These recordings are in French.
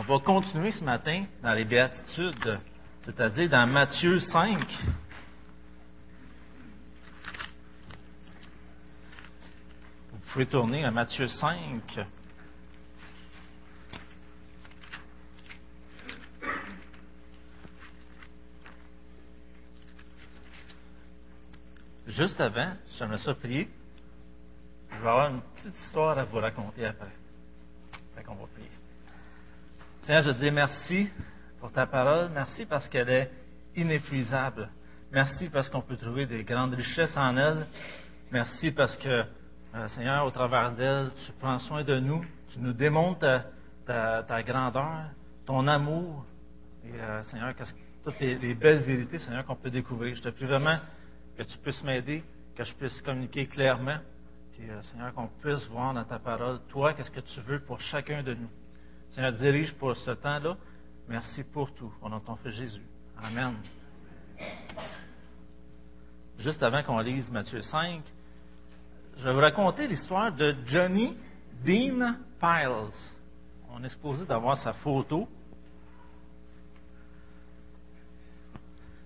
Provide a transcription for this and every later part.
On va continuer ce matin dans les béatitudes, c'est-à-dire dans Matthieu 5. Vous pouvez tourner à Matthieu 5. Juste avant, j'aimerais ça prier. Je vais avoir une petite histoire à vous raconter après. Fait qu'on va prier. Seigneur, je te dis merci pour ta parole. Merci parce qu'elle est inépuisable. Merci parce qu'on peut trouver des grandes richesses en elle. Merci parce que, euh, Seigneur, au travers d'elle, tu prends soin de nous. Tu nous démontres ta, grandeur, ton amour. Et, euh, Seigneur, toutes les, les, belles vérités, Seigneur, qu'on peut découvrir. Je te prie vraiment que tu puisses m'aider, que je puisse communiquer clairement. Puis, euh, Seigneur, qu'on puisse voir dans ta parole, toi, qu'est-ce que tu veux pour chacun de nous. Seigneur, dirige pour ce temps-là. Merci pour tout. De ton Fils Jésus. Amen. Juste avant qu'on lise Matthieu 5, je vais vous raconter l'histoire de Johnny Dean Piles. On est supposé d'avoir sa photo.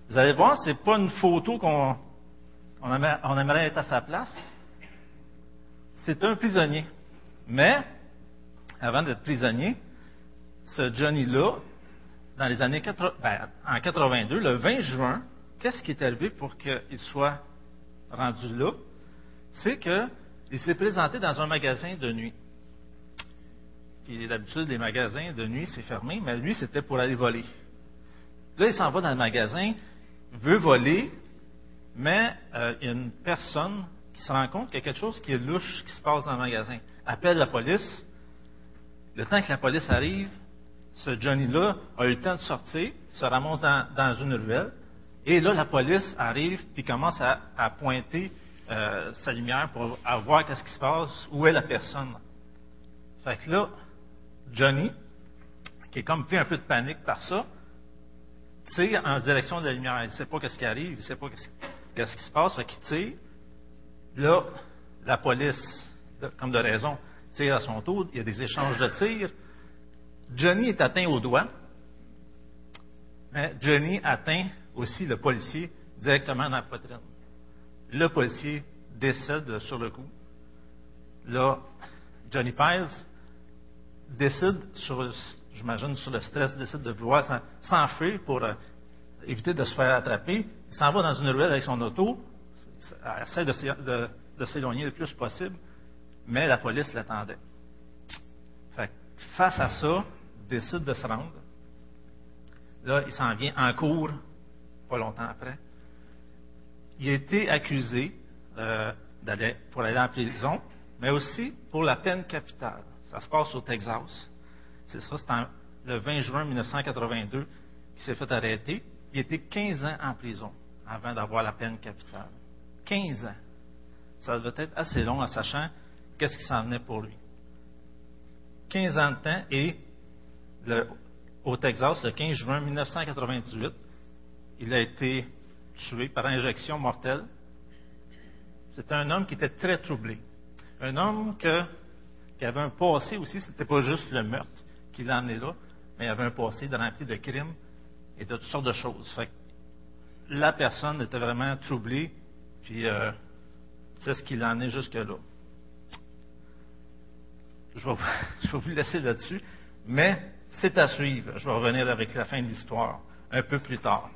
Vous allez voir, c'est pas une photo qu'on on on aimerait être à sa place. C'est un prisonnier. Mais, avant d'être prisonnier, ce Johnny-là, dans les années 80, ben, en 82, le 20 juin, qu'est-ce qui est arrivé pour qu'il soit rendu là? C'est qu'il s'est présenté dans un magasin de nuit. Puis d'habitude, les magasins de nuit, c'est fermé, mais lui, c'était pour aller voler. Là, il s'en va dans le magasin, veut voler, mais euh, il y a une personne qui se rend compte qu'il y a quelque chose qui est louche qui se passe dans le magasin. Appelle la police. Le temps que la police arrive, ce Johnny-là a eu le temps de sortir, se ramasse dans, une ruelle, et là, la police arrive puis commence à, pointer euh, sa lumière pour voir qu'est-ce qui se passe, où est la personne. Fait que là, Johnny, qui est comme pris un peu de panique par ça, tire en direction de la lumière. Il ne sait pas qu'est-ce qui arrive, il ne sait pas qu'est-ce qui se passe, fait qu'il tire. Là, la police, comme de raison, tire à son tour. Il y a des échanges de tirs. Johnny est atteint au doigt, mais Johnny atteint aussi le policier directement dans la poitrine. Le policier décède sur le coup. Là, Johnny Piles décide, sur, j'imagine, sur le stress, décide de vouloir s'enfuir pour euh, éviter de se faire attraper. Il s'en va dans une ruelle avec son auto, essaie de, de s'éloigner le plus possible, mais la police l'attendait. face à ça, décide de se rendre. Là, il s'en vient en cours, pas longtemps après. Il a été accusé euh, pour aller en prison, mais aussi pour la peine capitale. Ça se passe au Texas. C'est ça, c'est le 20 juin 1982 qu'il s'est fait arrêter. Il était 15 ans en prison avant d'avoir la peine capitale. 15 ans. Ça devait être assez long en sachant qu'est-ce qui s'en venait pour lui. 15 ans de temps et au Texas, le 15 juin 1998, il a été tué par injection mortelle. C'était un homme qui était très troublé. Un homme qui avait un passé aussi, ce n'était pas juste le meurtre qui l'a amené là, mais il avait un passé de rempli de crimes et de toutes sortes de choses. la personne était vraiment troublée, puis euh, c'est ce qui l'a amené jusque-là. Je vais vous laisser là-dessus, mais c'est à suivre. Je vais revenir avec la fin de l'histoire un peu plus tard.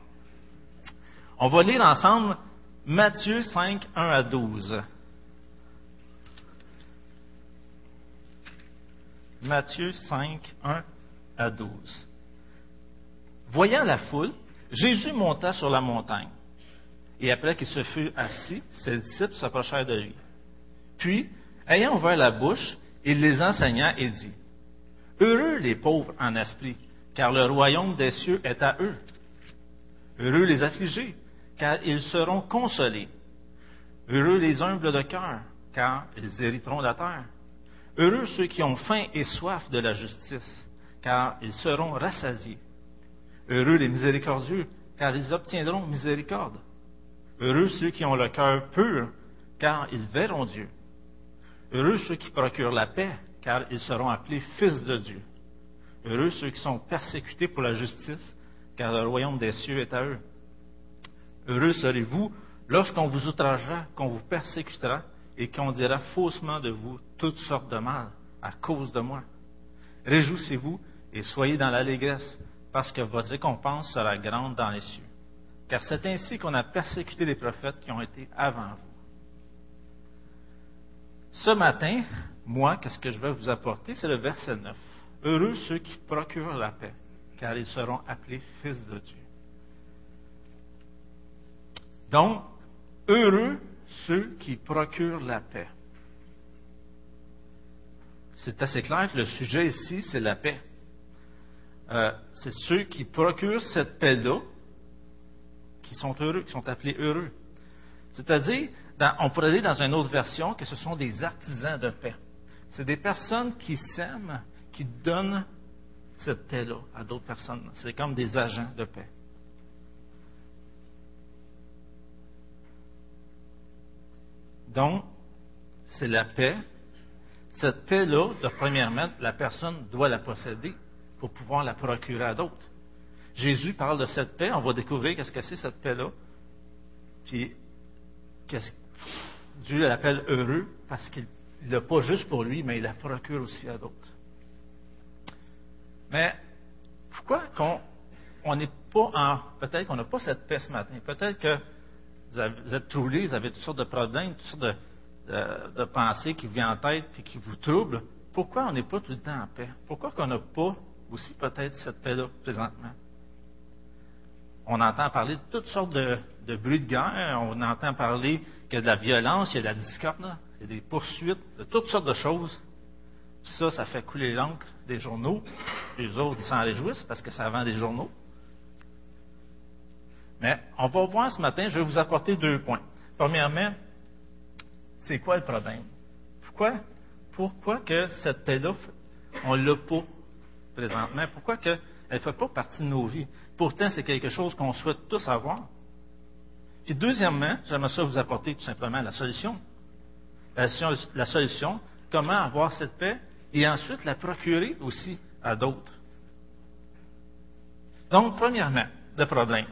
On va lire ensemble Matthieu 5, 1 à 12. Matthieu 5, 1 à 12. Voyant la foule, Jésus monta sur la montagne. Et après qu'il se fut assis, ses disciples s'approchèrent de lui. Puis, ayant ouvert la bouche, il les enseigna et dit, Heureux les pauvres en esprit, car le royaume des cieux est à eux. Heureux les affligés, car ils seront consolés. Heureux les humbles de cœur, car ils hériteront la terre. Heureux ceux qui ont faim et soif de la justice, car ils seront rassasiés. Heureux les miséricordieux, car ils obtiendront miséricorde. Heureux ceux qui ont le cœur pur, car ils verront Dieu. Heureux ceux qui procurent la paix, car ils seront appelés fils de Dieu. Heureux ceux qui sont persécutés pour la justice, car le royaume des cieux est à eux. Heureux serez-vous lorsqu'on vous outragera, qu'on vous persécutera et qu'on dira faussement de vous toutes sortes de mal à cause de moi. Réjouissez-vous et soyez dans l'allégresse, parce que votre récompense sera grande dans les cieux. Car c'est ainsi qu'on a persécuté les prophètes qui ont été avant vous. Ce matin, moi, qu'est-ce que je vais vous apporter? C'est le verset 9. Heureux ceux qui procurent la paix, car ils seront appelés fils de Dieu. Donc, heureux ceux qui procurent la paix. C'est assez clair que le sujet ici, c'est la paix. Euh, c'est ceux qui procurent cette paix-là qui sont heureux, qui sont appelés heureux. C'est-à-dire, on pourrait dire dans une autre version que ce sont des artisans de paix. C'est des personnes qui s'aiment, qui donnent cette paix-là à d'autres personnes. C'est comme des agents de paix. Donc, c'est la paix. Cette paix-là, de premièrement, la personne doit la posséder pour pouvoir la procurer à d'autres. Jésus parle de cette paix. On va découvrir qu'est-ce que c'est cette paix-là. Puis, Dieu l'appelle heureux parce qu'il ne l'a pas juste pour lui, mais il la procure aussi à d'autres. Mais pourquoi on n'est pas en. Peut-être qu'on n'a pas cette paix ce matin. Peut-être que vous, êtes troublés, vous avez toutes sortes de problèmes, toutes sortes de, pensées qui vous viennent en tête et qui vous troublent. Pourquoi on n'est pas tout le temps en paix? Pourquoi qu'on n'a pas aussi peut-être cette paix-là présentement? On entend parler de toutes sortes de, de bruits de guerre, on entend parler qu'il y a de la violence, il y a de la discorde, il y a des poursuites, de toutes sortes de choses. ça, ça fait couler l'encre des journaux. Les autres s'en réjouissent parce que ça vend des journaux. Mais on va voir ce matin, je vais vous apporter deux points. Premièrement, c'est quoi le problème? Pourquoi, pourquoi que cette paix-là, on ne l'a pas présentement? Pourquoi qu'elle ne fait pas partie de nos vies? Pourtant, c'est quelque chose qu'on souhaite tous avoir. Puis deuxièmement, j'aimerais ça vous apporter tout simplement la solution. La, solution, comment avoir cette paix et ensuite la procurer aussi à d'autres. Donc, premièrement, le problème.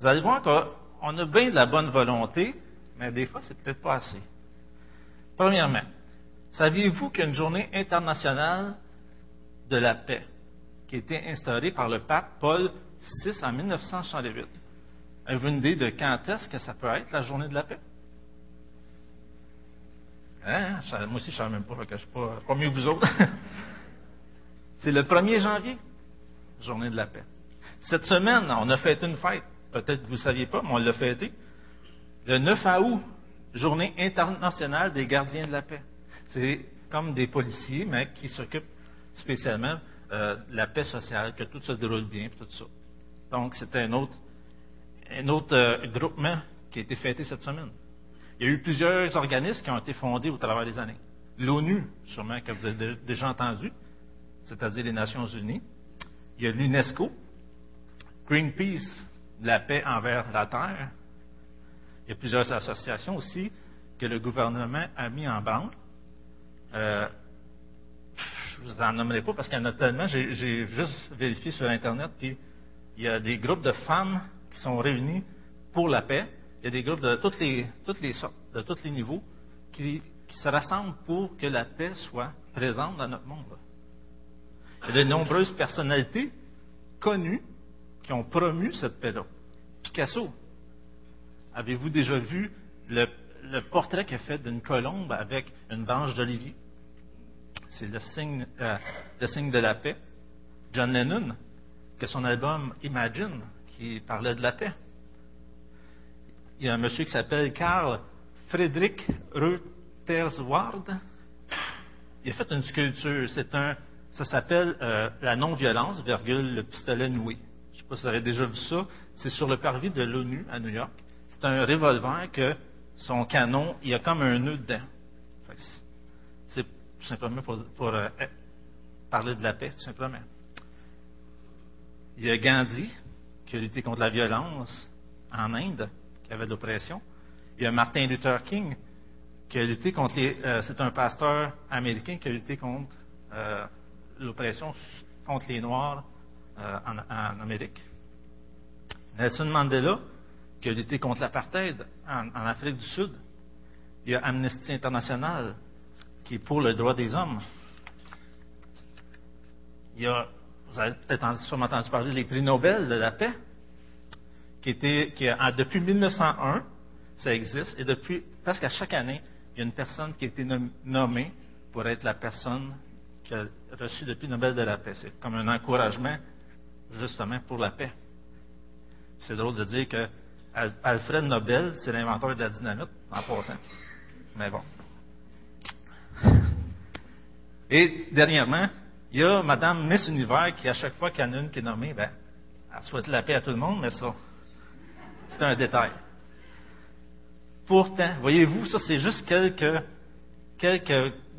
Vous allez voir qu'on a bien de la bonne volonté, mais des fois, c'est peut-être pas assez. Premièrement, saviez-vous qu'il y a une journée internationale de la paix qui a été instaurée par le pape Paul VI en 1968? Avez-vous une idée de quand est-ce que ça peut être la journée de la paix? Hein? Moi aussi, je ne sais même pas, que je ne suis pas, mieux que vous autres. c'est le 1er janvier, journée de la paix. Cette semaine, on a fait une fête. Peut-être que vous ne saviez pas, mais on l'a fêté. Le 9 août, journée internationale des gardiens de la paix. C'est comme des policiers, mais qui s'occupent spécialement euh, de la paix sociale, que tout se déroule bien, tout ça. Donc, c'était un autre, un autre euh, groupement qui a été fêté cette semaine. Il y a eu plusieurs organismes qui ont été fondés au travers des années. L'ONU, sûrement que vous avez déjà entendu, c'est-à-dire les Nations Unies. Il y a l'UNESCO, Greenpeace, la paix envers la terre. Il y a plusieurs associations aussi que le gouvernement a mis en banque. Euh, je ne vous en nommerai pas parce qu'il y en a tellement. J'ai juste vérifié sur Internet, puis il y a des groupes de femmes qui sont réunis pour la paix. Il y a des groupes de toutes les, toutes les sortes, de tous les niveaux, qui, se rassemblent pour que la paix soit présente dans notre monde. Il y a de nombreuses personnalités connues qui ont promu cette paix-là. Picasso, avez-vous déjà vu le, portrait qu'il a fait d'une colombe avec une branche d'olivier? C'est le signe, euh, le signe de la paix. John Lennon, que son album Imagine, qui parlait de la paix. Il y a un monsieur qui s'appelle Karl Friedrich Reutersward. Il a fait une sculpture. C'est un, ça s'appelle euh, la non-violence, virgule, le pistolet noué sais pas si vous avez déjà vu ça. C'est sur le parvis de l'ONU à New York. C'est un revolver que son canon, il y a comme un nœud dedans. C'est tout simplement pour, euh, eh, parler de la paix, tout simplement. Il y a Gandhi, qui a lutté contre la violence en Inde, qui avait de l'oppression. Il y a Martin Luther King, qui a lutté contre les. Euh, c'est un pasteur américain qui a lutté contre euh, l'oppression contre les Noirs euh, en, Amérique. Nelson Mandela, qui a lutté contre l'apartheid en, en, Afrique du Sud. Il y a Amnesty International, qui est pour le droit des hommes. Il y a, vous avez peut-être sûrement entendu parler des prix Nobel de la paix, qui était, depuis 1901, ça existe, et depuis, presque à chaque année, il y a une personne qui a été nommée pour être la personne qui a reçu le Nobel de la paix. C'est comme un encouragement, justement, pour la paix. C'est drôle de dire que Alfred Nobel, c'est l'inventeur de la dynamite, en passant. Mais bon. Et dernièrement, il y a Madame Miss Univers qui, à chaque fois qu'il y en a une qui est nommée, ben, elle souhaite la paix à tout le monde, mais ça, c'est un détail. Pourtant, voyez-vous, ça c'est juste quelques,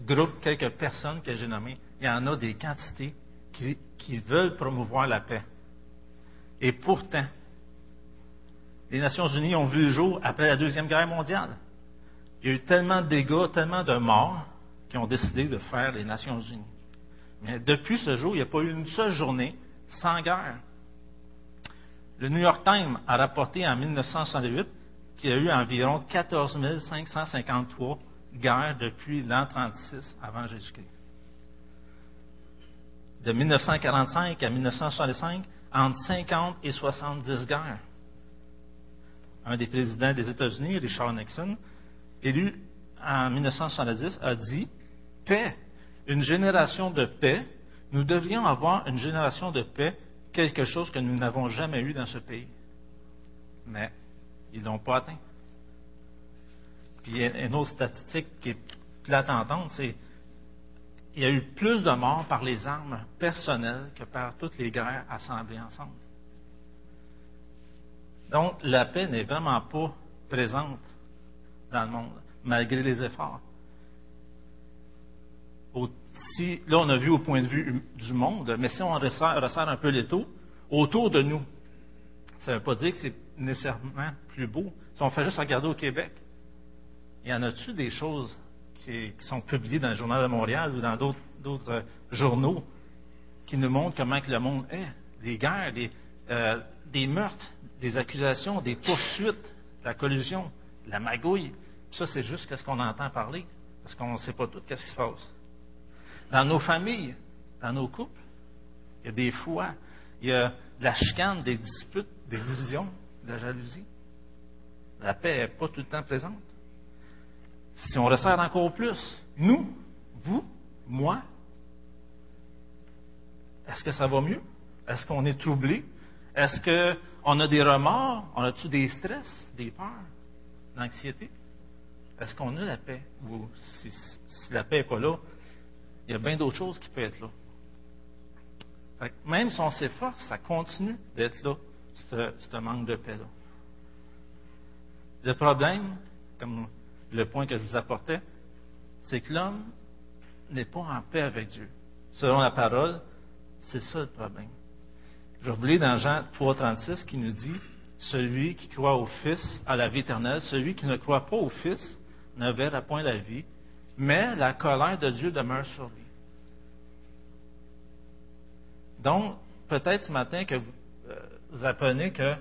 groupes, quelques personnes que j'ai nommées. Il y en a des quantités qui, qui veulent promouvoir la paix. Et pourtant, les Nations Unies ont vu le jour après la Deuxième Guerre mondiale. Il y a eu tellement de dégâts, tellement de morts, qui ont décidé de faire les Nations Unies. Mais depuis ce jour, il n'y a pas eu une seule journée sans guerre. Le New York Times a rapporté en 1968 qu'il y a eu environ 14 553 guerres depuis l'an 36 avant Jésus-Christ. De 1945 à 1965, entre 50 et 70 guerres. Un des présidents des États-Unis, Richard Nixon, élu en 1970, a dit Paix, une génération de paix. Nous devrions avoir une génération de paix, quelque chose que nous n'avons jamais eu dans ce pays. Mais ils ne l'ont pas atteint. Puis une autre statistique qui est plate c'est qu'il y a eu plus de morts par les armes personnelles que par toutes les guerres assemblées ensemble. Donc, la paix n'est vraiment pas présente dans le monde, malgré les efforts. Si, là, on a vu au point de vue du monde, mais si on resserre, resserre un peu l'étau, autour de nous, ça ne veut pas dire que c'est nécessairement plus beau. Si on fait juste regarder au Québec, y en a-tu des choses qui, sont publiées dans le Journal de Montréal ou dans d'autres euh, journaux qui nous montrent comment que le monde est? Des guerres, des, euh, des meurtres, des accusations, des poursuites, la collusion, la magouille. Ça, c'est juste ce qu'on entend parler, parce qu'on ne sait pas tout ce qui se passe. Dans nos familles, dans nos couples, il y a des fois, il y a de la chicane, des disputes, des divisions, de la jalousie. La paix n'est pas tout le temps présente. Si on resserre encore plus, nous, vous, moi, est-ce que ça va mieux? Est-ce qu'on est troublé? Est-ce qu'on a des remords? On a-tu des stress, des peurs, l'anxiété? Est-ce qu'on a la paix? Ou si, la paix n'est pas là, il y a bien d'autres choses qui peuvent être là. même si on s'efforce, ça continue d'être là, ce manque de paix-là. Le problème, comme le point que je vous apportais, c'est que l'homme n'est pas en paix avec Dieu. Selon la parole, c'est ça le problème. Je vous lis dans Jean 3,36 qui nous dit Celui qui croit au Fils a la vie éternelle, celui qui ne croit pas au Fils ne verra point la vie, mais la colère de Dieu demeure sur lui. Donc, peut-être ce matin que vous, euh, apprenez que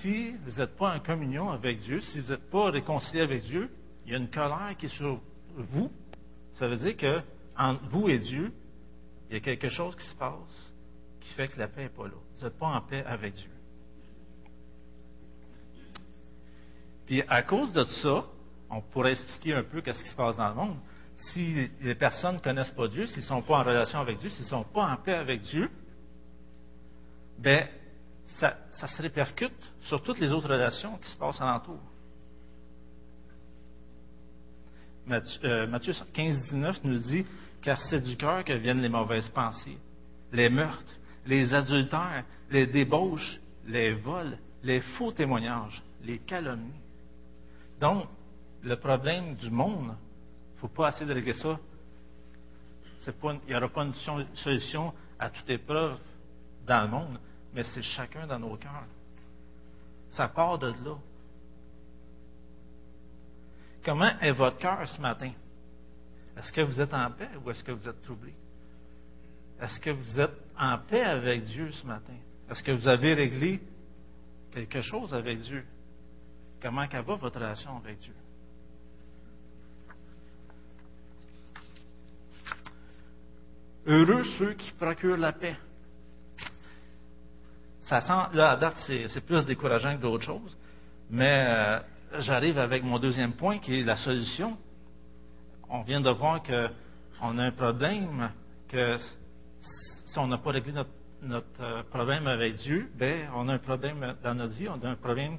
si vous n'êtes pas en communion avec Dieu, si vous n'êtes pas réconcilié avec Dieu, il y a une colère qui est sur vous. Ça veut dire que entre vous et Dieu, il y a quelque chose qui se passe qui fait que la paix n'est pas là. Vous n'êtes pas en paix avec Dieu. Puis à cause de ça, on pourrait expliquer un peu qu'est-ce qui se passe dans le monde. Si les personnes ne connaissent pas Dieu, s'ils ne sont pas en relation avec Dieu, s'ils ne sont pas en paix avec Dieu, ben ça, se répercute sur toutes les autres relations qui se passent alentour. Matthieu, Matthieu 15, 19 nous dit Car c'est du cœur que viennent les mauvaises pensées, les meurtres, les adultères, les débauches, les vols, les faux témoignages, les calomnies. Donc, le problème du monde, il ne faut pas essayer de régler ça. il n'y aura pas une solution à toute épreuve dans le monde mais c'est chacun dans nos cœurs. Ça part de là. Comment est votre cœur ce matin? Est-ce que vous êtes en paix ou est-ce que vous êtes troublé? Est-ce que vous êtes en paix avec Dieu ce matin? Est-ce que vous avez réglé quelque chose avec Dieu? Comment va votre relation avec Dieu? Heureux ceux qui procurent la paix. Ça sent, là, à date, c'est plus décourageant que d'autres choses, mais euh, j'arrive avec mon deuxième point qui est la solution. On vient de voir qu'on a un problème, que si on n'a pas réglé notre, euh, problème avec Dieu, ben, on a un problème dans notre vie, on a un problème,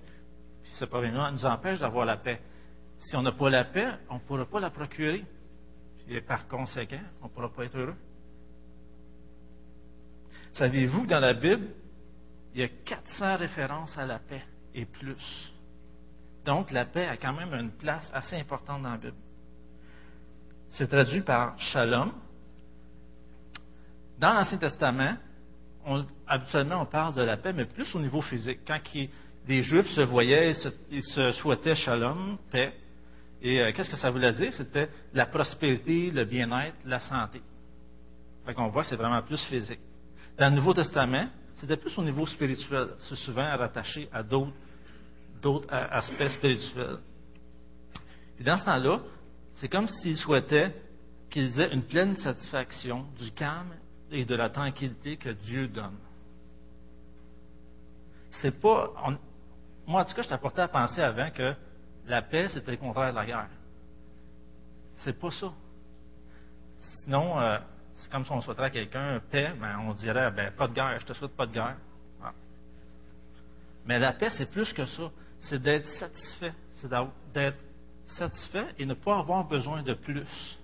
puis ce problème-là nous empêche d'avoir la paix. Si on n'a pas la paix, on ne pourra pas la procurer. Et par conséquent, on ne pourra pas être heureux. Saviez-vous que dans la Bible, il y a 400 références à la paix et plus? Donc, la paix a quand même une place assez importante dans la Bible. C'est traduit par shalom. Dans l'Ancien Testament, habituellement, on parle de la paix, mais plus au niveau physique. Quand des Juifs se voyaient, ils se, souhaitaient shalom, paix. Et euh, qu'est-ce que ça voulait dire? C'était la prospérité, le bien-être, la santé. Fait qu'on voit, c'est vraiment plus physique. Dans le Nouveau Testament, c'était plus au niveau spirituel. C'est souvent rattaché à d'autres, aspects spirituels. Et dans ce temps-là, c'est comme s'il souhaitait qu'ils aient une pleine satisfaction du calme et de la tranquillité que Dieu donne. C'est pas. moi, en tout cas, je t'apportais à penser avant que la paix, c'était le contraire de la guerre. C'est pas ça. Sinon, euh, c'est comme si on souhaiterait à quelqu'un paix, mais on dirait ben, pas de guerre, je te souhaite pas de guerre. Ah. Mais la paix, c'est plus que ça. C'est d'être satisfait. C'est d'être satisfait et ne pas avoir besoin de plus.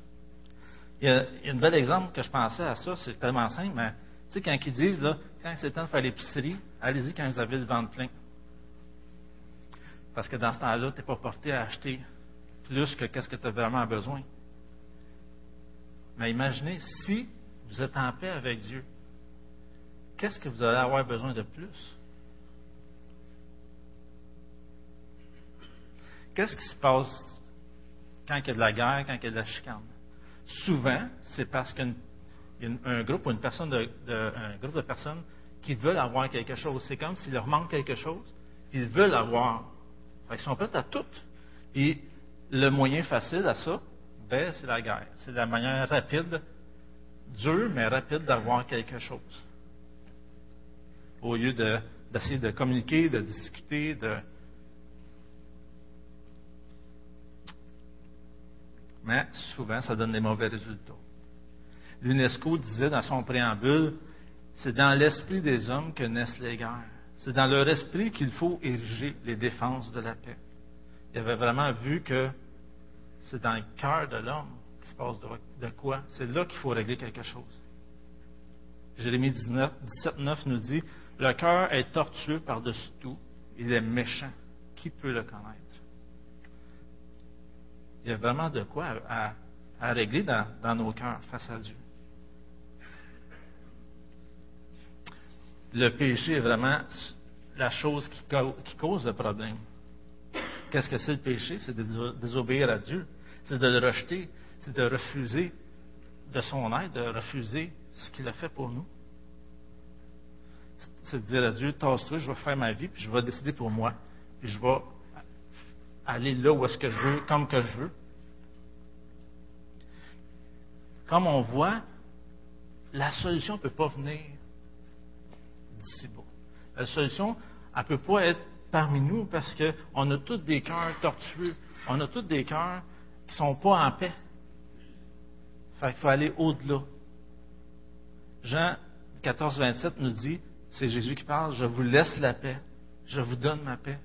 Il y a, un bel exemple que je pensais à ça, c'est tellement simple, mais tu sais, quand ils disent, là, quand c'est temps de faire l'épicerie, allez-y quand vous avez le ventre plein. Parce que dans ce temps-là, tu n'es pas porté à acheter plus que qu'est-ce que tu as vraiment besoin. Mais imaginez, si vous êtes en paix avec Dieu, qu'est-ce que vous allez avoir besoin de plus? Qu'est-ce qui se passe quand il y a de la guerre, quand il y a de la chicane? Souvent, c'est parce qu'il y a un groupe ou une personne de, un groupe de personnes qui veulent avoir quelque chose. C'est comme s'il leur manque quelque chose, ils veulent avoir. Ils sont prêts à tout. Et le moyen facile à ça, ben, c'est la guerre. C'est la manière rapide, dure, mais rapide d'avoir quelque chose. Au lieu d'essayer de, communiquer, de discuter, de. Mais souvent, ça donne des mauvais résultats. L'UNESCO disait dans son préambule, c'est dans l'esprit des hommes que naissent les guerres. C'est dans leur esprit qu'il faut ériger les défenses de la paix. Il avait vraiment vu que c'est dans le cœur de l'homme qu'il se passe de, quoi. C'est là qu'il faut régler quelque chose. Jérémie 17, 9 nous dit Le cœur est tortueux par-dessus tout, il est méchant. Qui peut le connaître? Il y a vraiment de quoi à, régler dans, nos cœurs face à Dieu. Le péché est vraiment la chose qui cause le problème. Qu'est-ce que c'est le péché? C'est de désobéir à Dieu c'est de le rejeter, c'est de refuser de son aide, de refuser ce qu'il a fait pour nous. C'est de dire à Dieu, tasse-toi, je vais faire ma vie, puis je vais décider pour moi, puis je vais aller là où est-ce que je veux, comme que je veux. Comme on voit, la solution ne peut pas venir d'ici bas. La solution, elle ne peut pas être parmi nous parce qu'on a tous des cœurs tortueux. On a tous des cœurs ne sont pas en paix. il faut aller au-delà. Jean 14, 27 nous dit, c'est Jésus qui parle, je vous laisse la paix, je vous donne ma paix.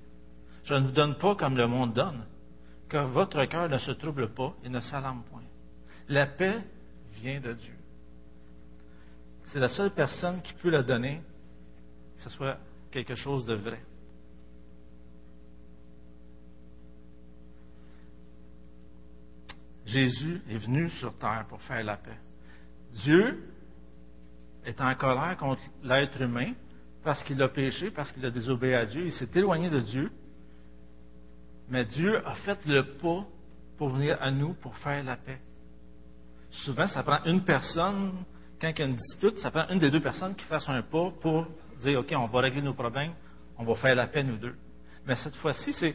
Je ne vous donne pas comme le monde donne, que votre cœur ne se trouble pas et ne s'alarme point. La paix vient de Dieu. C'est la seule personne qui peut la donner, que ce soit quelque chose de vrai. Jésus est venu sur terre pour faire la paix. Dieu est en colère contre l'être humain parce qu'il a péché, parce qu'il a désobéi à Dieu, il s'est éloigné de Dieu. Mais Dieu a fait le pas pour venir à nous pour faire la paix. Souvent, ça prend une personne quand il y a une dispute, ça prend une des deux personnes qui fasse un pas pour dire, OK, on va régler nos problèmes, on va faire la paix, nous deux. Mais cette fois-ci, c'est,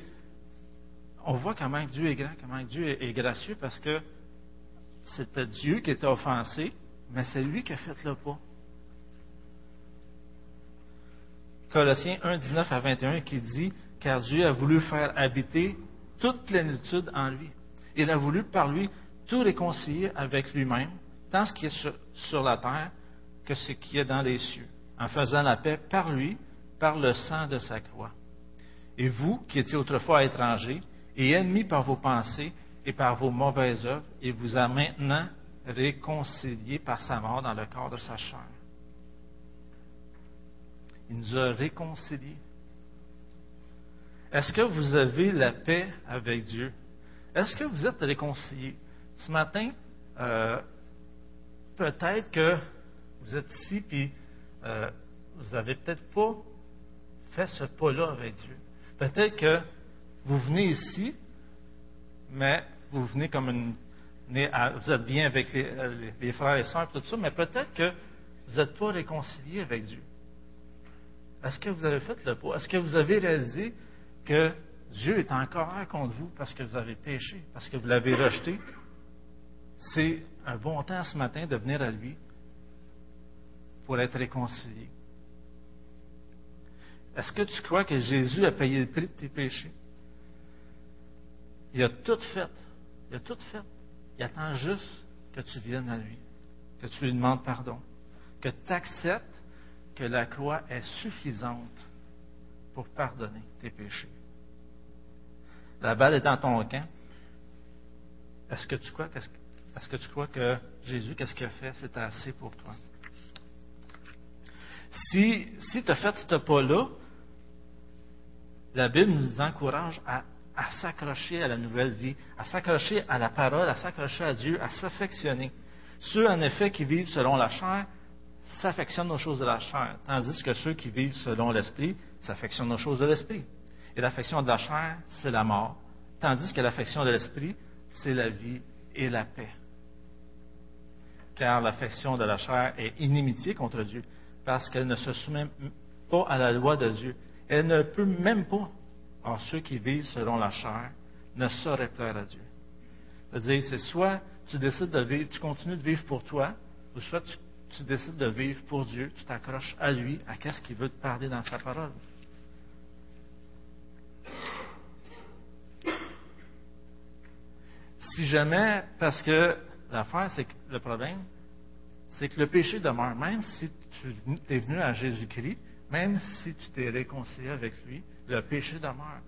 on voit comment Dieu est grand, comment Dieu est, gracieux, parce que c'était Dieu qui était offensé, mais c'est lui qui a fait le pas. Colossiens 1, 19 à 21 qui dit, car Dieu a voulu faire habiter toute plénitude en lui. Il a voulu par lui tout réconcilier avec lui-même, tant ce qui est sur, la terre que ce qui est dans les cieux, en faisant la paix par lui, par le sang de sa croix. Et vous, qui étiez autrefois étrangers et ennemis par vos pensées et par vos mauvaises œuvres, il vous a maintenant réconciliés par sa mort dans le corps de sa chair. Il nous a réconciliés. Est-ce que vous avez la paix avec Dieu? Est-ce que vous êtes réconciliés? Ce matin, euh, peut-être que vous êtes ici et euh, vous n'avez peut-être pas fait ce pas-là avec Dieu. Peut-être que vous venez ici, mais vous venez comme une. vous êtes bien avec les, les, frères et sœurs, tout ça, mais peut-être que vous n'êtes pas réconcilié avec Dieu. Est-ce que vous avez fait le pas? Est-ce que vous avez réalisé que Dieu est encore contre vous parce que vous avez péché, parce que vous l'avez rejeté? C'est un bon temps ce matin de venir à lui pour être réconcilié. Est-ce que tu crois que Jésus a payé le prix de tes péchés? Il a tout fait. Il a tout fait. Il attend juste que tu viennes à lui, que tu lui demandes pardon, que tu acceptes que la croix est suffisante pour pardonner tes péchés. La balle est dans ton camp. Est-ce que tu crois que est-ce que tu crois que Jésus, qu'est-ce qu'il a fait? C'est assez pour toi. Si, si tu as fait ce pas-là, la Bible nous encourage à, à s'accrocher à la nouvelle vie, à s'accrocher à la parole, à s'accrocher à Dieu, à s'affectionner. Ceux, en effet, qui vivent selon la chair s'affectionnent aux choses de la chair, tandis que ceux qui vivent selon l'esprit s'affectionnent aux choses de l'esprit. Et l'affection de la chair, c'est la mort, tandis que l'affection de l'esprit, c'est la vie et la paix car l'affection de la chair est inimitié contre Dieu, parce qu'elle ne se soumet pas à la loi de Dieu. Elle ne peut même pas, en ceux qui vivent selon la chair, ne sauraient plaire à Dieu. C'est-à-dire, c'est soit tu décides de vivre, tu continues de vivre pour toi, ou soit tu, tu décides de vivre pour Dieu, tu t'accroches à lui, à qu'est-ce qu'il veut te parler dans sa parole. Si jamais, parce que L'affaire, c'est que le problème, c'est que le péché demeure. Même si tu es venu à Jésus-Christ, même si tu t'es réconcilié avec lui, le péché demeure.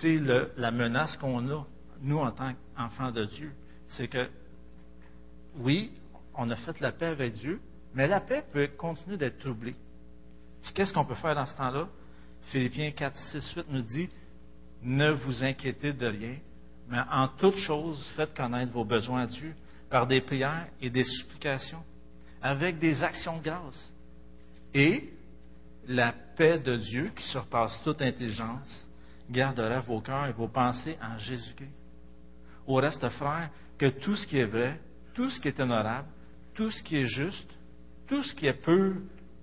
C'est la menace qu'on a, nous, en tant qu'enfants de Dieu. C'est que, oui, on a fait la paix avec Dieu, mais la paix peut continuer d'être troublée. qu'est-ce qu'on peut faire dans ce temps-là? Philippiens 4, 6, 8 nous dit Ne vous inquiétez de rien, mais en toute chose, faites connaître vos besoins à Dieu par des prières et des supplications, avec des actions de grâce. Et la paix de Dieu, qui surpasse toute intelligence, gardera vos cœurs et vos pensées en Jésus-Christ. Au reste, frères, que tout ce qui est vrai, tout ce qui est honorable, tout ce qui est juste, tout ce qui est pur,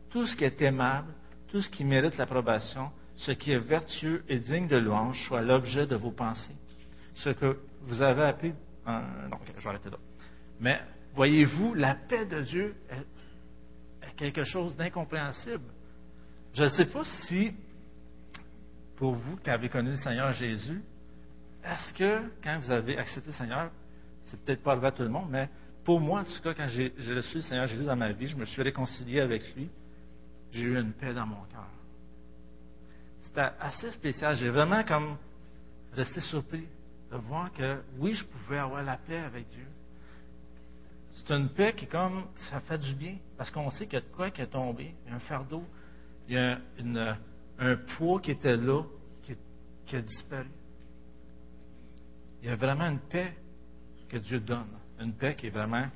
tout ce qui est aimable, tout ce qui mérite l'approbation, ce qui est vertueux et digne de louange soit l'objet de vos pensées. Ce que vous avez appelé. non, je vais arrêter là. Mais voyez-vous, la paix de Dieu est, quelque chose d'incompréhensible. Je ne sais pas si, pour vous qui avez connu le Seigneur Jésus, est-ce que quand vous avez accepté le Seigneur, c'est peut-être pas arrivé à tout le monde, mais pour moi, en tout cas, quand j'ai reçu le Seigneur Jésus dans ma vie, je me suis réconcilié avec lui, j'ai eu une paix dans mon cœur. C'était assez spécial. J'ai vraiment comme resté surpris de voir que oui, je pouvais avoir la paix avec Dieu. C'est une paix qui, comme, ça fait du bien, parce qu'on sait qu'il y a de quoi qui est tombé. Un fardeau, il y a un poids qui était là, qui, a disparu. Il y a vraiment une paix que Dieu donne. Une paix qui est vraiment,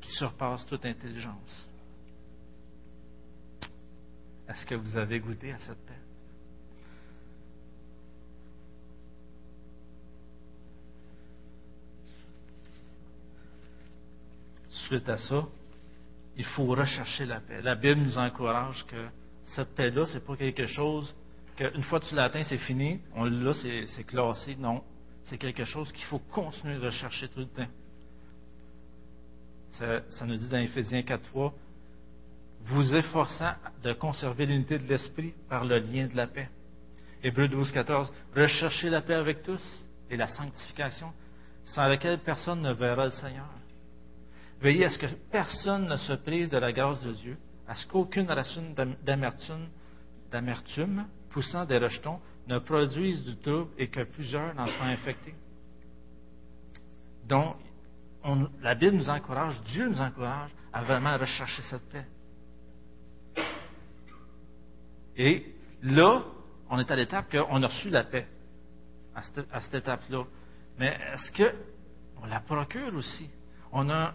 qui surpasse toute intelligence. Est-ce que vous avez goûté à cette paix? suite à ça, il faut rechercher la paix. La Bible nous encourage que cette paix-là, c'est pas quelque chose qu'une fois que tu l'atteins, c'est fini, on c'est classé. Non, c'est quelque chose qu'il faut continuer de rechercher tout le temps. Ça, nous dit dans Éphésiens 4.3, vous efforçant de conserver l'unité de l'esprit par le lien de la paix. Hébreu 12.14, recherchez la paix avec tous et la sanctification, sans laquelle personne ne verra le Seigneur. Veillez à ce que personne ne se prive de la grâce de Dieu, à ce qu'aucune racine d'amertume, poussant des rejetons ne produise du trouble et que plusieurs n'en soient infectés. Donc, la Bible nous encourage, Dieu nous encourage à vraiment rechercher cette paix. Et là, on est à l'étape qu'on a reçu la paix, à cette, étape-là. Mais est-ce qu'on la procure aussi? On a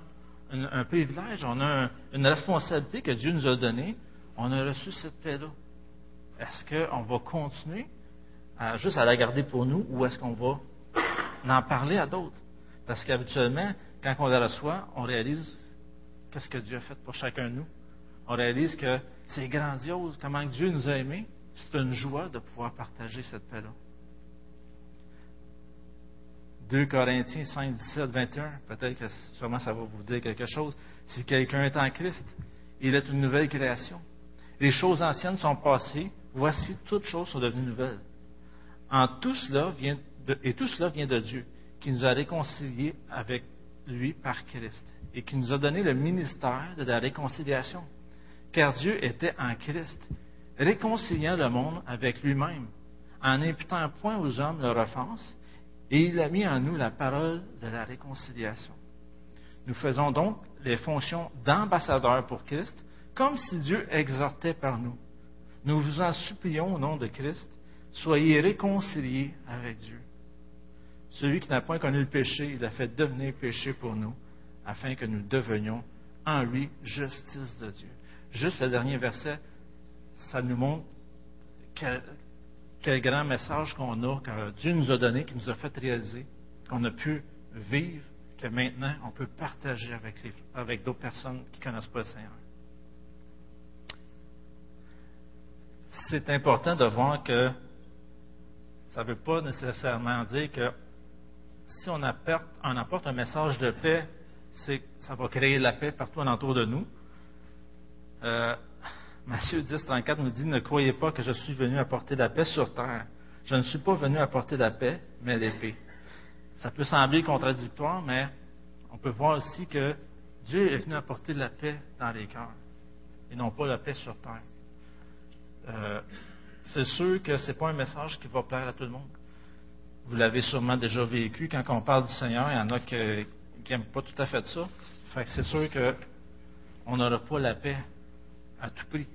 un, privilège, on a une responsabilité que Dieu nous a donnée. On a reçu cette paix-là. Est-ce qu'on va continuer juste à la garder pour nous ou est-ce qu'on va en parler à d'autres? Parce qu'habituellement, quand on la reçoit, on réalise qu'est-ce que Dieu a fait pour chacun de nous. On réalise que c'est grandiose, comment Dieu nous a aimés. C'est une joie de pouvoir partager cette paix-là. 2 Corinthiens 5, 17, 21, peut-être que sûrement ça va vous dire quelque chose. Si quelqu'un est en Christ, il est une nouvelle création. Les choses anciennes sont passées, voici toutes choses sont devenues nouvelles. En tout cela vient et tout cela vient de Dieu, qui nous a réconciliés avec lui par Christ, et qui nous a donné le ministère de la réconciliation. Car Dieu était en Christ, réconciliant le monde avec lui-même, en n'imputant point aux hommes leur offense, et il a mis en nous la parole de la réconciliation. Nous faisons donc les fonctions d'ambassadeurs pour Christ, comme si Dieu exhortait par nous. Nous vous en supplions au nom de Christ, soyez réconciliés avec Dieu. Celui qui n'a point connu le péché, il a fait devenir péché pour nous, afin que nous devenions en lui justice de Dieu. Juste le dernier verset, ça nous montre quel, grand message qu'on a, que Dieu nous a donné, qui nous a fait réaliser, qu'on a pu vivre, que maintenant on peut partager avec, d'autres personnes qui ne connaissent pas le Seigneur. C'est important de voir que ça ne veut pas nécessairement dire que si on apporte, apporte un message de paix, ça va créer la paix partout alentour de nous. Euh, Matthieu 10, 34 nous dit Ne croyez pas que je suis venu apporter la paix sur terre. Je ne suis pas venu apporter la paix, mais l'épée. Ça peut sembler contradictoire, mais on peut voir aussi que Dieu est venu apporter la paix dans les cœurs et non pas la paix sur terre. Euh, c'est sûr que ce n'est pas un message qui va plaire à tout le monde. Vous l'avez sûrement déjà vécu. Quand on parle du Seigneur, il y en a qui n'aiment pas tout à fait ça. C'est sûr qu'on n'aura pas la paix à tout prix.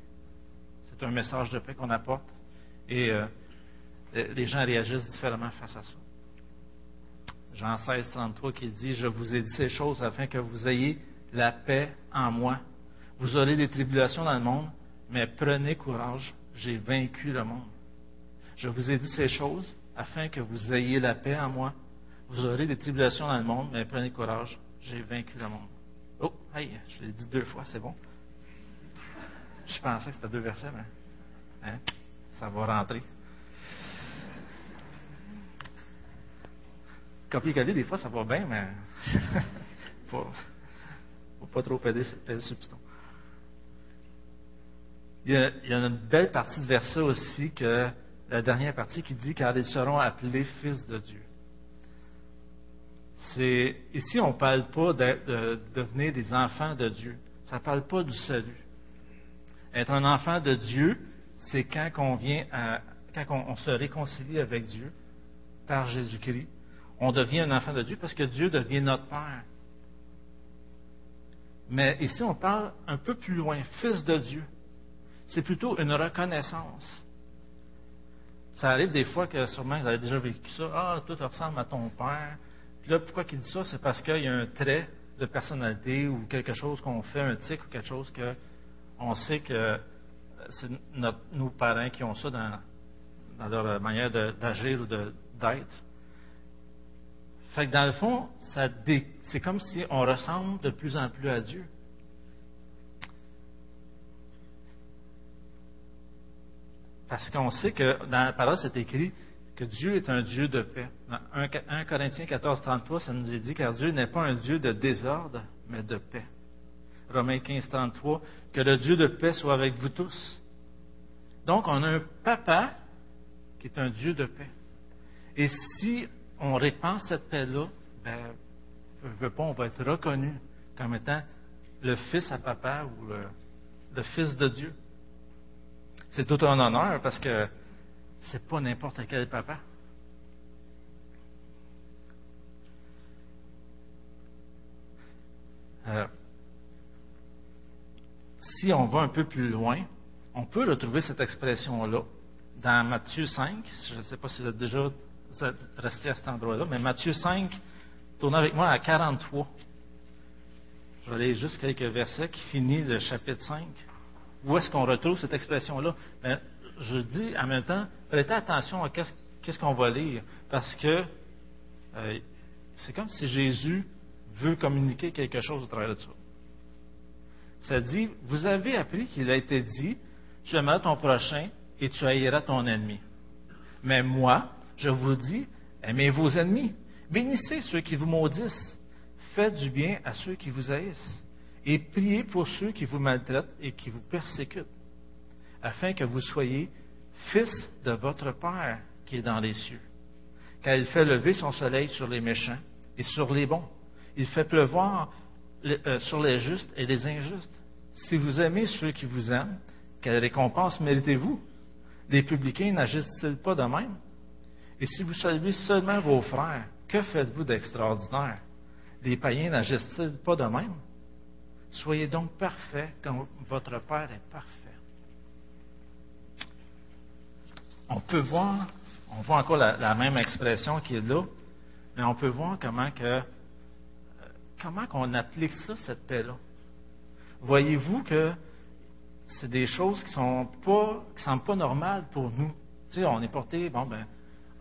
C'est un message de paix qu'on apporte. Et euh, les gens réagissent différemment face à ça. Jean 16, 33 qui dit, Je vous ai dit ces choses afin que vous ayez la paix en moi. Vous aurez des tribulations dans le monde, mais prenez courage, j'ai vaincu le monde. Je vous ai dit ces choses afin que vous ayez la paix en moi. Vous aurez des tribulations dans le monde, mais prenez courage, j'ai vaincu le monde. Oh, hey, je l'ai dit deux fois, c'est bon. Je pensais que c'était deux versets, mais hein, ça va rentrer. Copier-coller, des fois, ça va bien, mais faut, faut pas trop péder, péder sur le piston. Il y, a, il y, a, une belle partie de verset aussi que la dernière partie qui dit car ils seront appelés fils de Dieu. C'est, ici, on ne parle pas de, devenir des enfants de Dieu. Ça ne parle pas du salut. Être un enfant de Dieu, c'est quand on vient quand on, se réconcilie avec Dieu par Jésus-Christ. On devient un enfant de Dieu parce que Dieu devient notre Père. Mais ici, on parle un peu plus loin, fils de Dieu. C'est plutôt une reconnaissance. Ça arrive des fois que sûrement vous avez déjà vécu ça. Ah, tout ressemble à ton père. Puis là, pourquoi il dit ça? C'est parce qu'il y a un trait de personnalité ou quelque chose qu'on fait, un tic ou quelque chose que on sait que c'est nos parents qui ont ça dans, leur manière d'agir ou d'être. Fait que dans le fond, c'est comme si on ressemble de plus en plus à Dieu. Parce qu'on sait que dans la parole, c'est écrit que Dieu est un Dieu de paix. Dans 1, 1 Corinthiens 14, 33, ça nous est dit car Dieu n'est pas un Dieu de désordre, mais de paix. Romains 15, 33, que le Dieu de paix soit avec vous tous. Donc, on a un papa qui est un Dieu de paix. Et si on répand cette paix-là, ben, pas, on va être reconnu comme étant le fils à papa ou le, le fils de Dieu. C'est tout un honneur parce que c'est pas n'importe quel papa. Euh, si on va un peu plus loin, on peut retrouver cette expression-là dans Matthieu 5. Je ne sais pas si vous êtes déjà resté à cet endroit-là, mais Matthieu 5, tournez avec moi à 43. Je vais aller juste quelques versets qui finissent le chapitre 5. Où est-ce qu'on retrouve cette expression-là? Ben, je dis en même temps, prêtez attention à qu'est-ce qu'on va lire, parce que euh, c'est comme si Jésus veut communiquer quelque chose au travers de ça. Ça dit, vous avez appris qu'il a été dit, tu aimeras ton prochain et tu haïras ton ennemi. Mais moi, je vous dis, aimez vos ennemis, bénissez ceux qui vous maudissent, faites du bien à ceux qui vous haïssent, et priez pour ceux qui vous maltraitent et qui vous persécutent, afin que vous soyez fils de votre Père qui est dans les cieux. Car il fait lever son soleil sur les méchants et sur les bons. Il fait pleuvoir sur les justes et les injustes. Si vous aimez ceux qui vous aiment, quelle récompense méritez-vous? Les publicains n'agissent-ils pas de même? Et si vous saluez seulement vos frères, que faites-vous d'extraordinaire? Les païens n'agissent-ils pas de même? Soyez donc parfaits comme votre Père est parfait. On peut voir, on voit encore la, la même expression qui est là, mais on peut voir comment que comment qu'on applique ça, cette paix-là? Voyez-vous que c'est des choses qui sont pas, qui semblent pas normales pour nous? Tu sais, on est porté, bon, ben,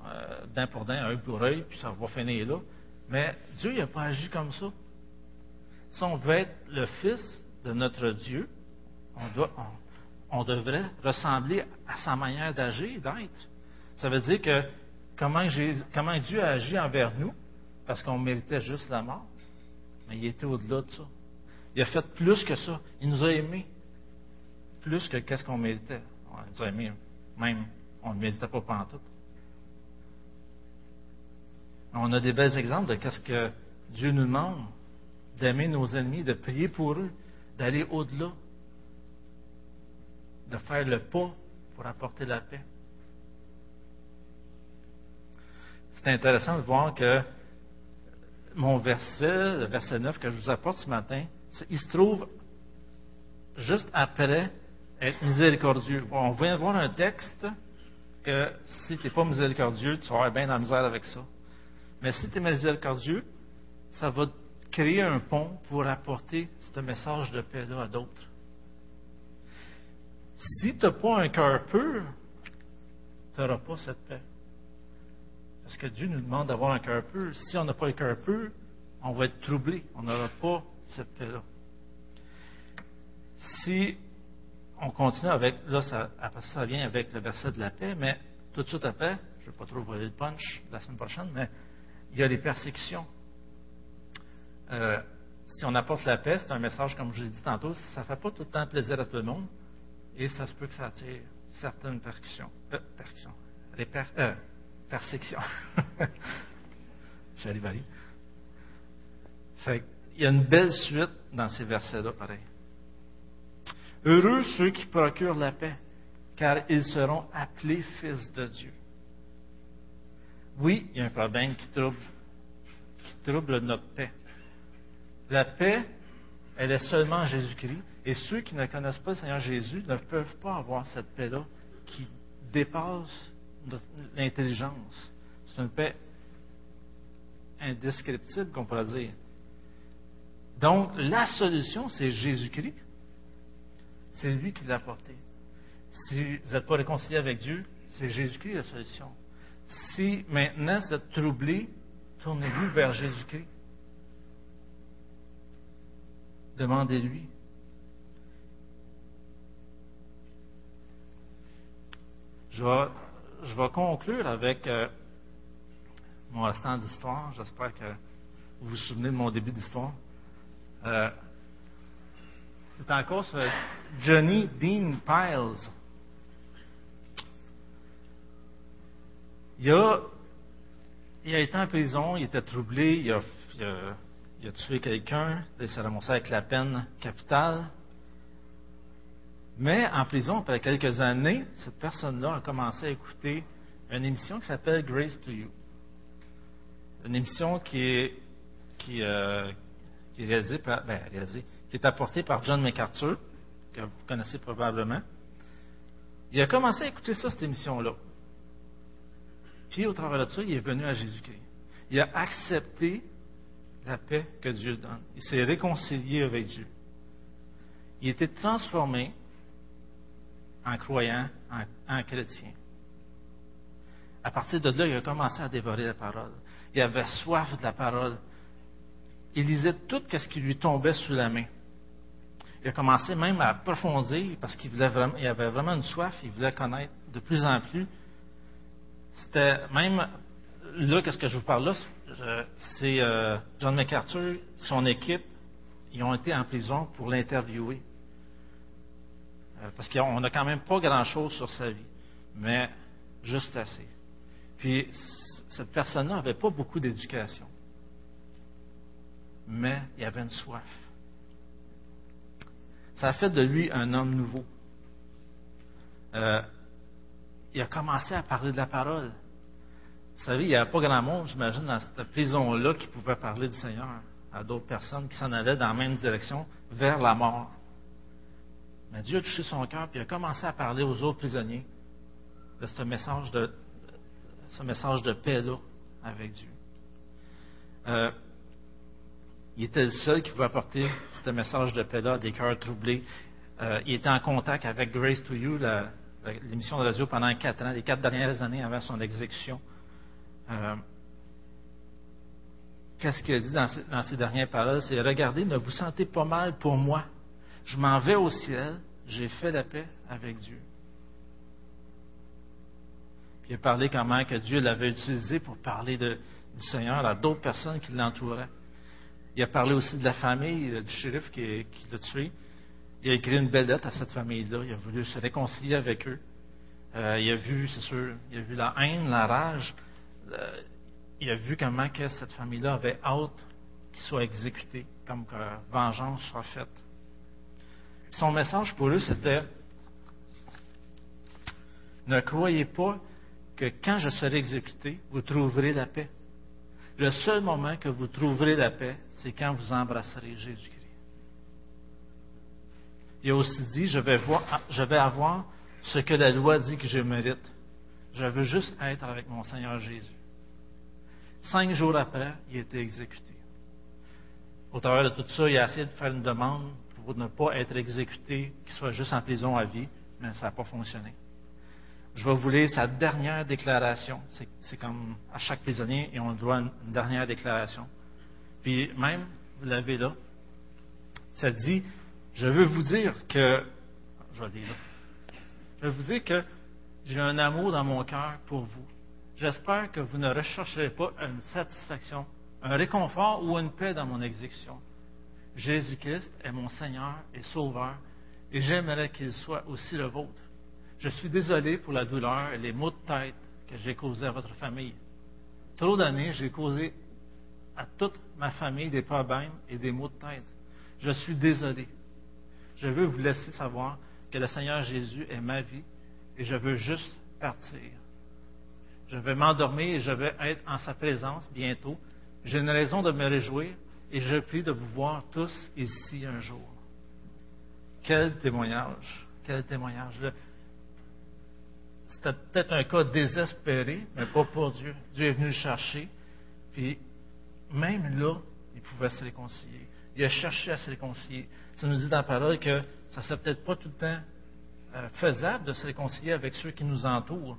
euh, d'un pour d'un, œil pour œil, puis ça va finir là. Mais Dieu, il n'a pas agi comme ça. Si on veut être le fils de notre Dieu, on, doit, on devrait ressembler à sa manière d'agir, d'être. Ça veut dire que comment, comment Dieu a agi envers nous, parce qu'on méritait juste la mort, il était au-delà de ça. Il a fait plus que ça. Il nous a aimés. Plus que qu'est-ce qu'on méritait. il nous a aimés. Même, on ne méritait pas pantoute. On a des bels exemples de qu'est-ce que Dieu nous demande. D'aimer nos ennemis, de prier pour eux, d'aller au-delà. De faire le pas pour apporter la paix. C'est intéressant de voir que mon verset, le verset 9 que je vous apporte ce matin, il se trouve juste après être miséricordieux. On vient voir un texte que si tu n'es pas miséricordieux, tu vas bien dans la misère avec ça. Mais si tu es miséricordieux, ça va créer un pont pour apporter ce message de paix-là à d'autres. Si tu n'as pas un cœur pur, tu n'auras pas cette paix. Parce que Dieu nous demande d'avoir un cœur pur. Si on n'a pas le cœur pur, on va être troublé. On n'aura pas cette paix-là. Si on continue avec, là, ça, après ça, ça vient avec le verset de la paix, mais tout de suite après, je ne vais pas trop voler le punch la semaine prochaine, mais il y a les persécutions. Euh, si on apporte la paix, c'est un message, comme je l'ai dit tantôt, ça ne fait pas tout le temps plaisir à tout le monde, et ça se peut que ça attire certaines percussions. Euh, percussions. Euh, persécution. J'arrive à il y a une belle suite dans ces versets-là, pareil. Heureux ceux qui procurent la paix, car ils seront appelés fils de Dieu. Oui, il y a un problème qui trouble, qui trouble notre paix. La paix, elle est seulement en Jésus-Christ, et ceux qui ne connaissent pas le Seigneur Jésus ne peuvent pas avoir cette paix-là qui dépasse l'intelligence. C'est une paix indescriptible, qu'on pourrait dire. Donc, la solution, c'est Jésus-Christ. C'est lui qui l'a apporté. Si vous n'êtes pas réconcilié avec Dieu, c'est Jésus-Christ la solution. Si maintenant vous êtes troublé, tournez-vous vers Jésus-Christ. Demandez-lui. Je vais, je vais conclure avec euh, mon restant d'histoire. J'espère que vous vous souvenez de mon début d'histoire. Euh, c'est encore sur Johnny Dean Piles. Il a, il a été en prison, il était troublé, il a tué quelqu'un, il s'est ramassé avec la peine capitale. Mais en prison, après quelques années, cette personne-là a commencé à écouter une émission qui s'appelle Grace to You. Une émission qui est, qui, euh, qui est réalisée par, ben, réalisée, qui est apportée par John MacArthur, que vous connaissez probablement. Il a commencé à écouter ça, cette émission-là. Puis, au travers de ça, il est venu à Jésus-Christ. Il a accepté la paix que Dieu donne. Il s'est réconcilié avec Dieu. Il été transformé en croyant, en, en, chrétien. À partir de là, il a commencé à dévorer la parole. Il avait soif de la parole. Il lisait tout ce qui lui tombait sous la main. Il a commencé même à approfondir parce qu'il avait vraiment une soif, il voulait connaître de plus en plus. C'était même là, qu'est-ce que je vous parle là, c'est euh, John MacArthur, son équipe, ils ont été en prison pour l'interviewer. Euh, parce qu'on n'a quand même pas grand-chose sur sa vie, mais juste assez. Puis, cette personne-là n'avait pas beaucoup d'éducation, mais il avait une soif. Ça a fait de lui un homme nouveau. Euh, il a commencé à parler de la parole. Vous savez, il n'y avait pas grand monde, j'imagine, dans cette prison-là qui pouvait parler du Seigneur à d'autres personnes qui s'en allaient dans la même direction, vers la mort. Mais Dieu a touché son cœur, puis il a commencé à parler aux autres prisonniers de ce message de, ce message de paix-là avec Dieu. Euh, il était le seul qui pouvait apporter ce message de paix-là à des cœurs troublés. Euh, il était en contact avec Grace to You, l'émission de radio, pendant quatre ans, les quatre dernières années avant son exécution. Euh, Qu'est-ce qu'il a dit dans dans ses dernières paroles? C'est Regardez, ne vous sentez pas mal pour moi. Je m'en vais au ciel, j'ai fait la paix avec Dieu. Il a parlé comment que Dieu l'avait utilisé pour parler du Seigneur à d'autres personnes qui l'entouraient. Il a parlé aussi de la famille du shérif qui, qui l'a tué. Il a écrit une belle lettre à cette famille-là. Il a voulu se réconcilier avec eux. Euh, il a vu, c'est sûr, il a vu la haine, la rage. Euh, il a vu comment que cette famille-là avait hâte qu'il soit exécuté, comme que vengeance soit faite. Son message pour eux, c'était Ne croyez pas que quand je serai exécuté, vous trouverez la paix. Le seul moment que vous trouverez la paix, c'est quand vous embrasserez Jésus-Christ. Il a aussi dit, je vais, voir, je vais avoir ce que la loi dit que je mérite. Je veux juste être avec mon Seigneur Jésus. Cinq jours après, il a été exécuté. Au travers de tout ça, il a essayé de faire une demande pour ne pas être exécuté, qu'il soit juste en prison à vie, mais ça n'a pas fonctionné. Je vais vous lire sa dernière déclaration. C'est comme à chaque prisonnier, et on à une dernière déclaration. Puis même, vous l'avez là, ça dit, je veux vous dire que, je vais là, je veux vous dire que j'ai un amour dans mon cœur pour vous. J'espère que vous ne rechercherez pas une satisfaction, un réconfort ou une paix dans mon exécution. Jésus-Christ est mon Seigneur et Sauveur, et j'aimerais qu'il soit aussi le vôtre. Je suis désolé pour la douleur et les maux de tête que j'ai causés à votre famille. Trop d'années, j'ai causé à toute ma famille des problèmes et des maux de tête. Je suis désolé. Je veux vous laisser savoir que le Seigneur Jésus est ma vie et je veux juste partir. Je vais m'endormir et je vais être en sa présence bientôt. J'ai une raison de me réjouir et je prie de vous voir tous ici un jour. Quel témoignage, quel témoignage. C'était peut-être un cas désespéré, mais pas pour Dieu. Dieu est venu le chercher, puis même là, il pouvait se réconcilier. Il a cherché à se réconcilier. Ça nous dit dans la parole que ça ne serait peut-être pas tout le temps euh, faisable de se réconcilier avec ceux qui nous entourent.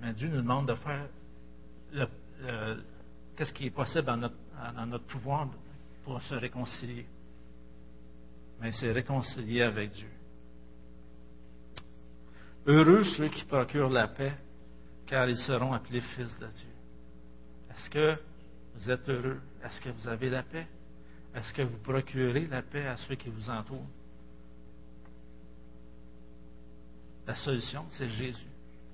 Mais Dieu nous demande de faire le, qu'est-ce qui est possible dans notre, notre pouvoir pour se réconcilier? Mais c'est réconcilier avec Dieu. Heureux ceux qui procurent la paix, car ils seront appelés fils de Dieu. Est-ce que vous êtes heureux? Est-ce que vous avez la paix? Est-ce que vous procurez la paix à ceux qui vous entourent? La solution, c'est Jésus.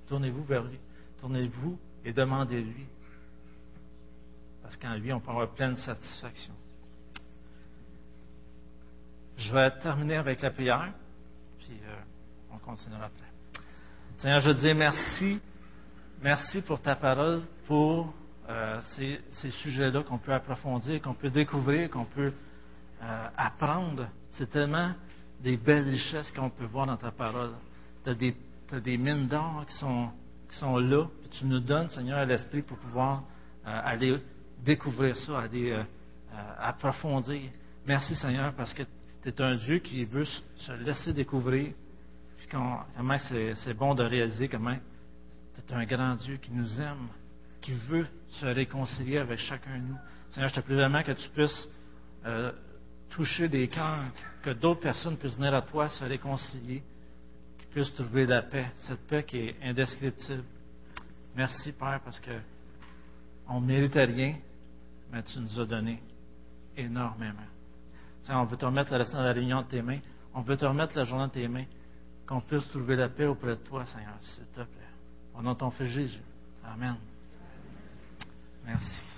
Tournez-vous vers lui. Tournez-vous et demandez-lui. Parce qu'en lui, on peut avoir pleine satisfaction. Je vais terminer avec la prière, puis euh, on continuera après. Seigneur, je te dis merci. Merci pour ta parole, pour euh, ces, sujets-là qu'on peut approfondir, qu'on peut découvrir, qu'on peut euh, apprendre. C'est tellement des belles richesses qu'on peut voir dans ta parole. Tu as des, mines d'or qui sont, qui sont là. Puis tu nous donnes, Seigneur, l'esprit pour pouvoir aller découvrir ça, aller euh, euh, approfondir. Merci, Seigneur, parce que tu es un Dieu qui veut se laisser découvrir. Puis comment c'est bon de réaliser comment tu es un grand Dieu qui nous aime, qui veut se réconcilier avec chacun de nous. Seigneur, je te prie vraiment que tu puisses euh, toucher des cœurs, que d'autres personnes puissent venir à toi, se réconcilier, qu'ils puissent trouver la paix, cette paix qui est indescriptible. Merci, Père, parce que on ne méritait rien, mais tu nous as donné énormément. Seigneur, on veut te remettre la réunion de tes mains. On veut te remettre la journée de tes mains. Qu'on puisse trouver la paix auprès de toi, Seigneur, s'il te plaît. De ton Fils Jésus. Amen. Merci.